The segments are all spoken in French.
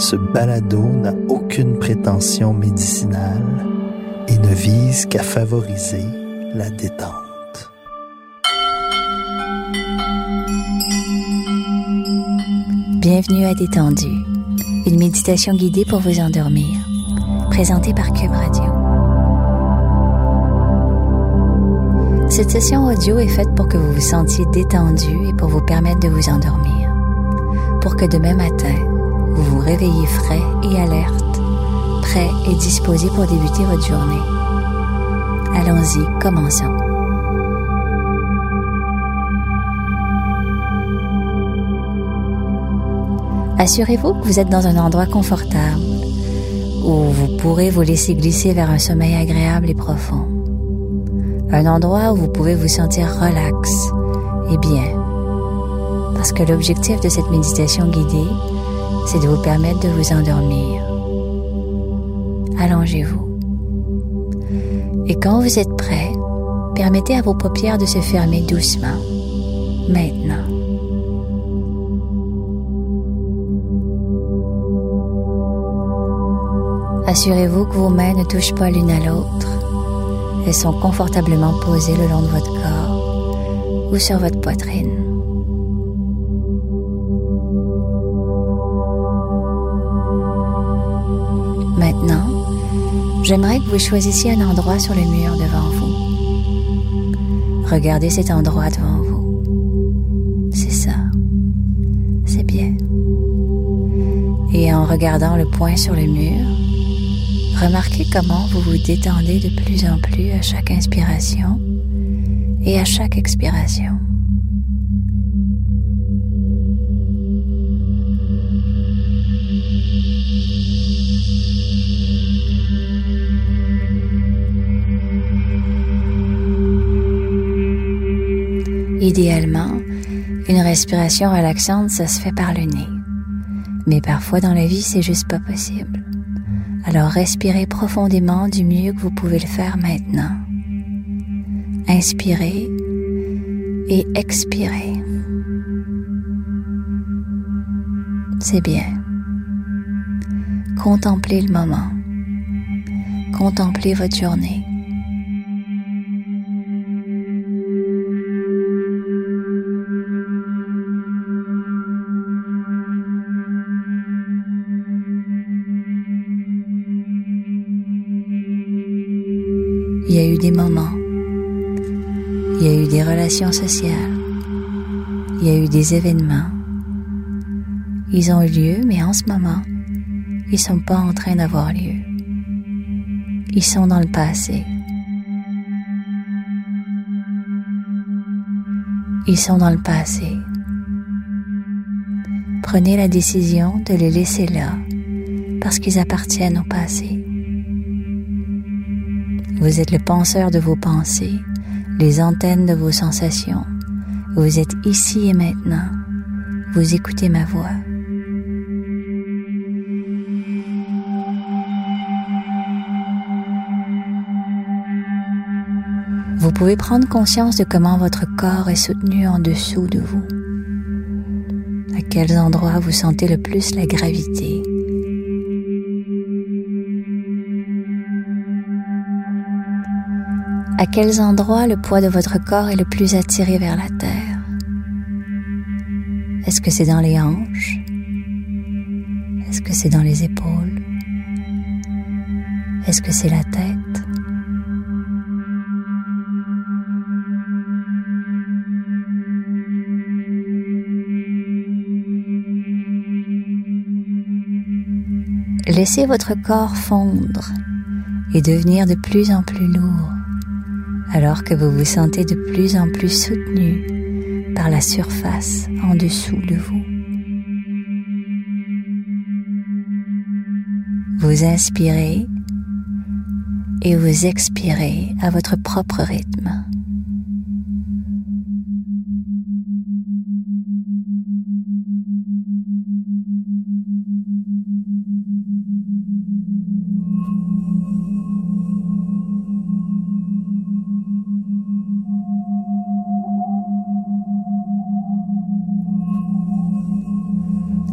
Ce balado n'a aucune prétention médicinale et ne vise qu'à favoriser la détente. Bienvenue à Détendu, une méditation guidée pour vous endormir, présentée par Cube Radio. Cette session audio est faite pour que vous vous sentiez détendu et pour vous permettre de vous endormir, pour que demain matin, vous vous réveillez frais et alerte, prêt et disposé pour débuter votre journée. Allons-y, commençons. Assurez-vous que vous êtes dans un endroit confortable où vous pourrez vous laisser glisser vers un sommeil agréable et profond. Un endroit où vous pouvez vous sentir relax et bien. Parce que l'objectif de cette méditation guidée, c'est de vous permettre de vous endormir. Allongez-vous. Et quand vous êtes prêt, permettez à vos paupières de se fermer doucement. Maintenant. Assurez-vous que vos mains ne touchent pas l'une à l'autre. Elles sont confortablement posées le long de votre corps ou sur votre poitrine. J'aimerais que vous choisissiez un endroit sur le mur devant vous. Regardez cet endroit devant vous. C'est ça. C'est bien. Et en regardant le point sur le mur, remarquez comment vous vous détendez de plus en plus à chaque inspiration et à chaque expiration. Idéalement, une respiration relaxante, ça se fait par le nez. Mais parfois dans la vie, c'est juste pas possible. Alors respirez profondément du mieux que vous pouvez le faire maintenant. Inspirez et expirez. C'est bien. Contemplez le moment. Contemplez votre journée. Il y a eu des moments. Il y a eu des relations sociales. Il y a eu des événements. Ils ont eu lieu, mais en ce moment, ils sont pas en train d'avoir lieu. Ils sont dans le passé. Ils sont dans le passé. Prenez la décision de les laisser là parce qu'ils appartiennent au passé. Vous êtes le penseur de vos pensées, les antennes de vos sensations. Vous êtes ici et maintenant. Vous écoutez ma voix. Vous pouvez prendre conscience de comment votre corps est soutenu en dessous de vous. À quels endroits vous sentez le plus la gravité? À quels endroits le poids de votre corps est le plus attiré vers la terre? Est-ce que c'est dans les hanches? Est-ce que c'est dans les épaules? Est-ce que c'est la tête? Laissez votre corps fondre et devenir de plus en plus lourd alors que vous vous sentez de plus en plus soutenu par la surface en dessous de vous. Vous inspirez et vous expirez à votre propre rythme.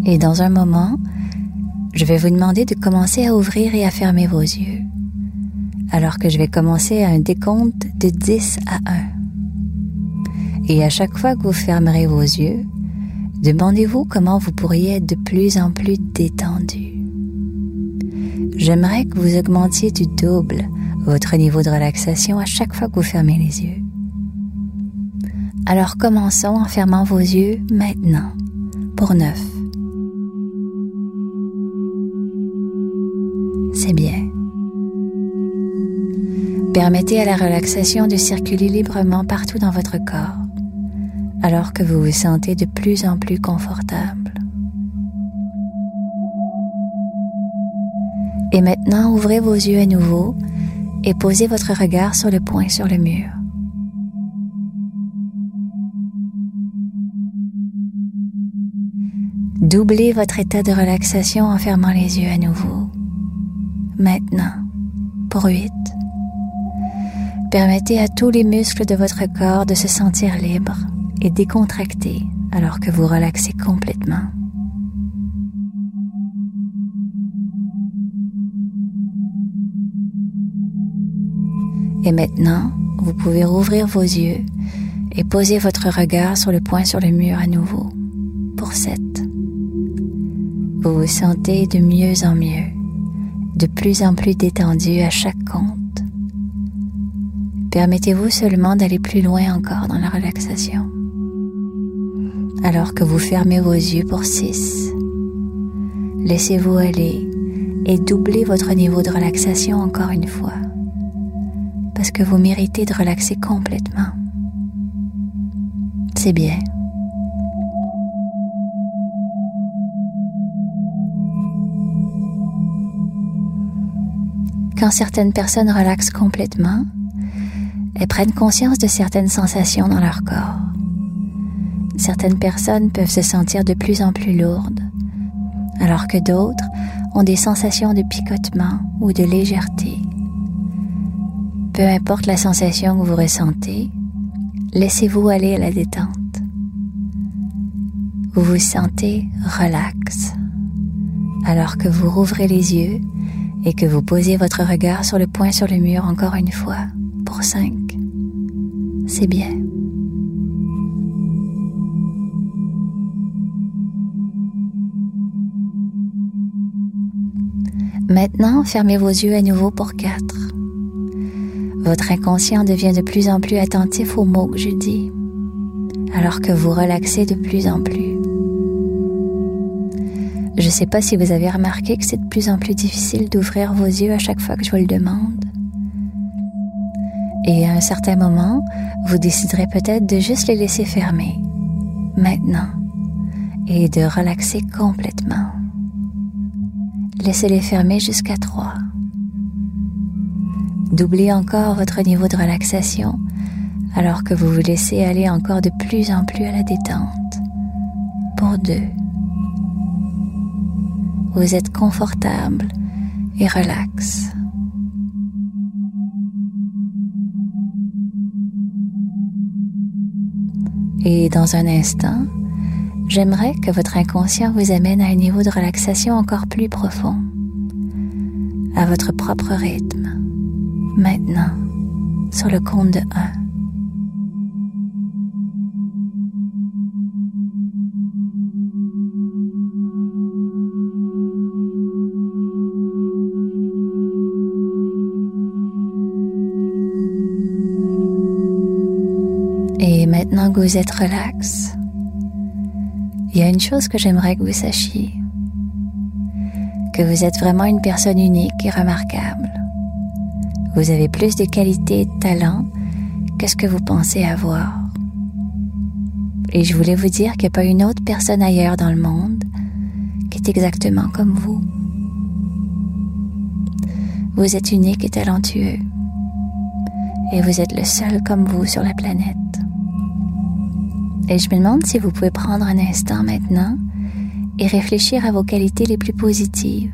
Et dans un moment, je vais vous demander de commencer à ouvrir et à fermer vos yeux, alors que je vais commencer à un décompte de 10 à 1. Et à chaque fois que vous fermerez vos yeux, demandez-vous comment vous pourriez être de plus en plus détendu. J'aimerais que vous augmentiez du double votre niveau de relaxation à chaque fois que vous fermez les yeux. Alors commençons en fermant vos yeux maintenant, pour 9. Permettez à la relaxation de circuler librement partout dans votre corps, alors que vous vous sentez de plus en plus confortable. Et maintenant, ouvrez vos yeux à nouveau et posez votre regard sur le point sur le mur. Doublez votre état de relaxation en fermant les yeux à nouveau. Maintenant, pour 8. Permettez à tous les muscles de votre corps de se sentir libres et décontractés alors que vous relaxez complètement. Et maintenant, vous pouvez rouvrir vos yeux et poser votre regard sur le point sur le mur à nouveau. Pour 7. Vous vous sentez de mieux en mieux de plus en plus détendu à chaque compte. Permettez-vous seulement d'aller plus loin encore dans la relaxation. Alors que vous fermez vos yeux pour 6, laissez-vous aller et doublez votre niveau de relaxation encore une fois. Parce que vous méritez de relaxer complètement. C'est bien. Quand certaines personnes relaxent complètement, elles prennent conscience de certaines sensations dans leur corps. Certaines personnes peuvent se sentir de plus en plus lourdes, alors que d'autres ont des sensations de picotement ou de légèreté. Peu importe la sensation que vous ressentez, laissez-vous aller à la détente. Vous vous sentez relax, alors que vous rouvrez les yeux et que vous posez votre regard sur le point sur le mur encore une fois pour 5. C'est bien. Maintenant, fermez vos yeux à nouveau pour 4. Votre inconscient devient de plus en plus attentif aux mots que je dis, alors que vous relaxez de plus en plus. Je ne sais pas si vous avez remarqué que c'est de plus en plus difficile d'ouvrir vos yeux à chaque fois que je vous le demande. Et à un certain moment, vous déciderez peut-être de juste les laisser fermer, maintenant, et de relaxer complètement. Laissez-les fermer jusqu'à 3. Doublez encore votre niveau de relaxation alors que vous vous laissez aller encore de plus en plus à la détente. Pour 2 vous êtes confortable et relax. Et dans un instant, j'aimerais que votre inconscient vous amène à un niveau de relaxation encore plus profond, à votre propre rythme, maintenant, sur le compte de 1. Vous êtes relax, il y a une chose que j'aimerais que vous sachiez. Que vous êtes vraiment une personne unique et remarquable. Vous avez plus de qualités et de talents que ce que vous pensez avoir. Et je voulais vous dire qu'il n'y a pas une autre personne ailleurs dans le monde qui est exactement comme vous. Vous êtes unique et talentueux. Et vous êtes le seul comme vous sur la planète. Et je me demande si vous pouvez prendre un instant maintenant et réfléchir à vos qualités les plus positives.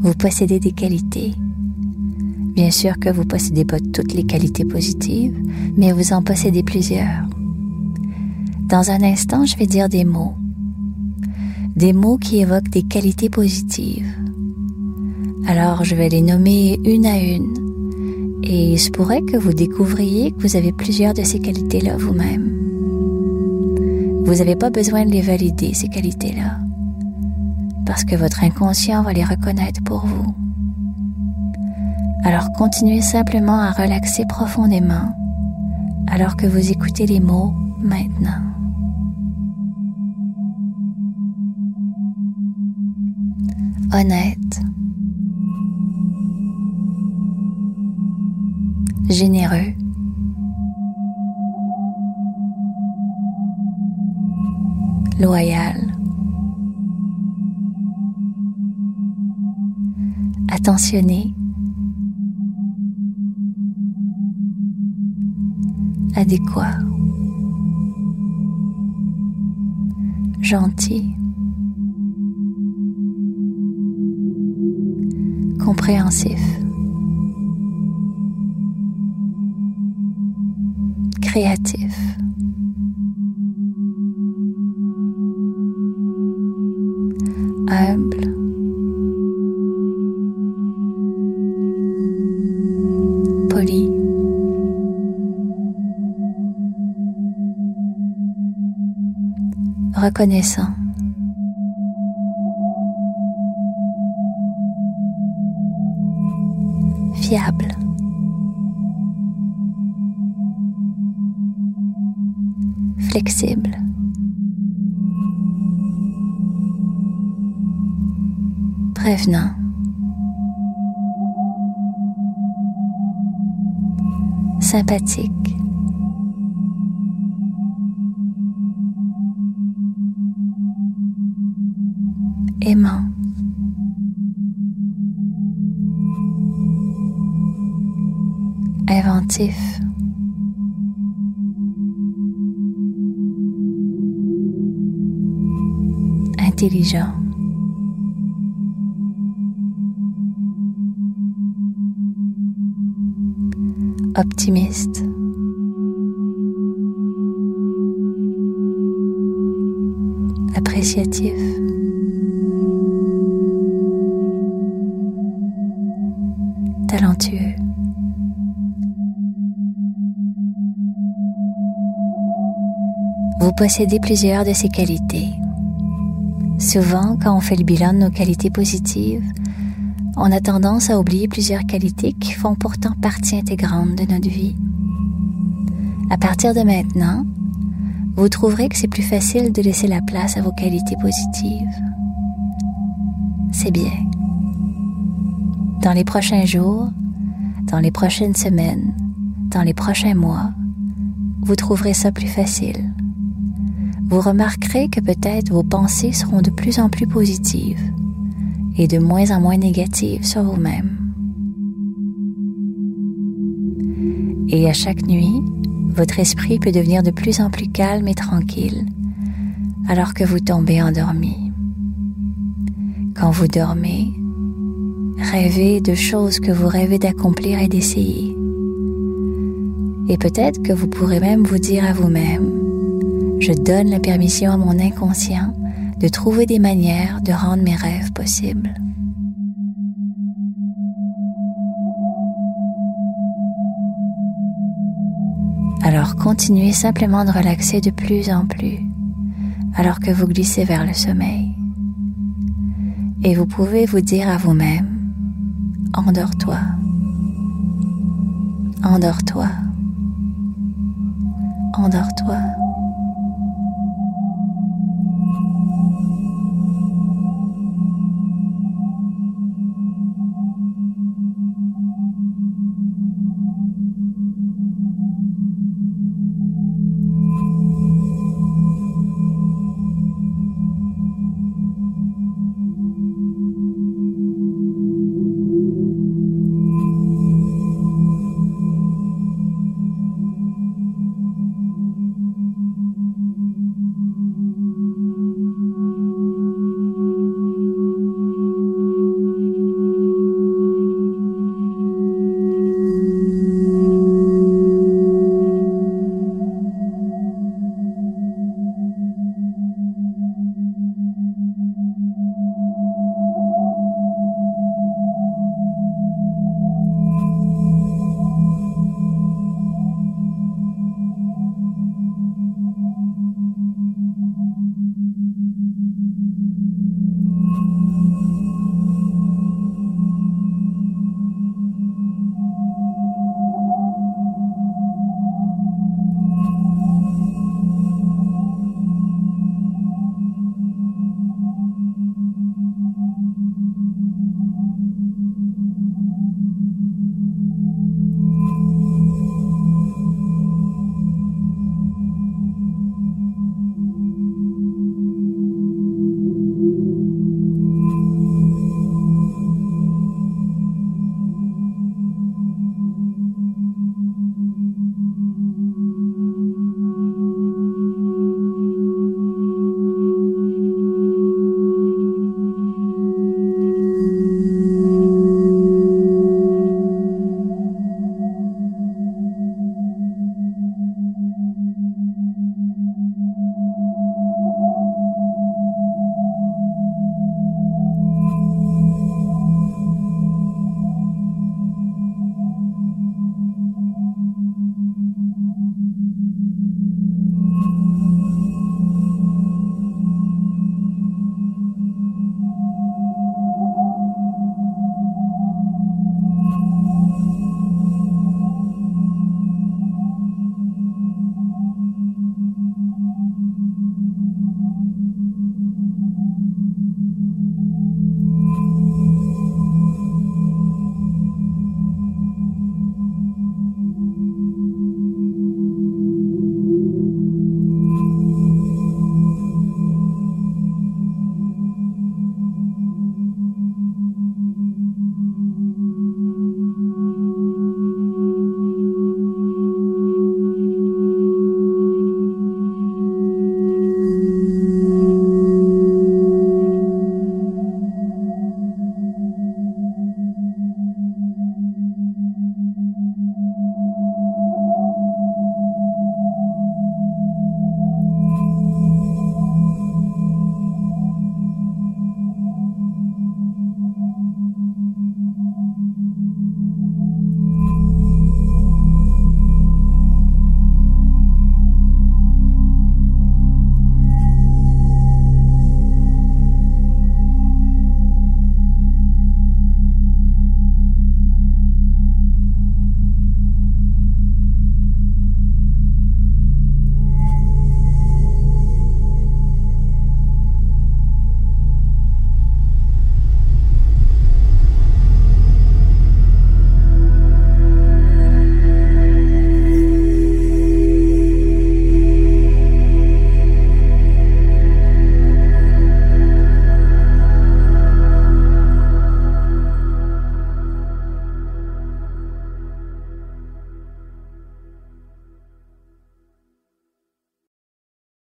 Vous possédez des qualités. Bien sûr que vous possédez pas toutes les qualités positives, mais vous en possédez plusieurs. Dans un instant, je vais dire des mots. Des mots qui évoquent des qualités positives. Alors, je vais les nommer une à une. Et il se pourrait que vous découvriez que vous avez plusieurs de ces qualités-là vous-même. Vous n'avez pas besoin de les valider, ces qualités-là parce que votre inconscient va les reconnaître pour vous. Alors continuez simplement à relaxer profondément alors que vous écoutez les mots maintenant. Honnête. Généreux. Loyal. attentionné, adéquat, gentil, compréhensif, créatif. humble, reconnaissant. Prévenant. Sympathique. aimant. Inventif. Intelligent. Optimiste. Appréciatif. talentueux. Vous possédez plusieurs de ces qualités. Souvent, quand on fait le bilan de nos qualités positives, on a tendance à oublier plusieurs qualités qui font pourtant partie intégrante de notre vie. À partir de maintenant, vous trouverez que c'est plus facile de laisser la place à vos qualités positives. C'est bien. Dans les prochains jours, dans les prochaines semaines, dans les prochains mois, vous trouverez ça plus facile. Vous remarquerez que peut-être vos pensées seront de plus en plus positives et de moins en moins négatives sur vous-même. Et à chaque nuit, votre esprit peut devenir de plus en plus calme et tranquille alors que vous tombez endormi. Quand vous dormez, Rêvez de choses que vous rêvez d'accomplir et d'essayer. Et peut-être que vous pourrez même vous dire à vous-même, je donne la permission à mon inconscient de trouver des manières de rendre mes rêves possibles. Alors continuez simplement de relaxer de plus en plus alors que vous glissez vers le sommeil. Et vous pouvez vous dire à vous-même, endors-toi, endors-toi, endors-toi.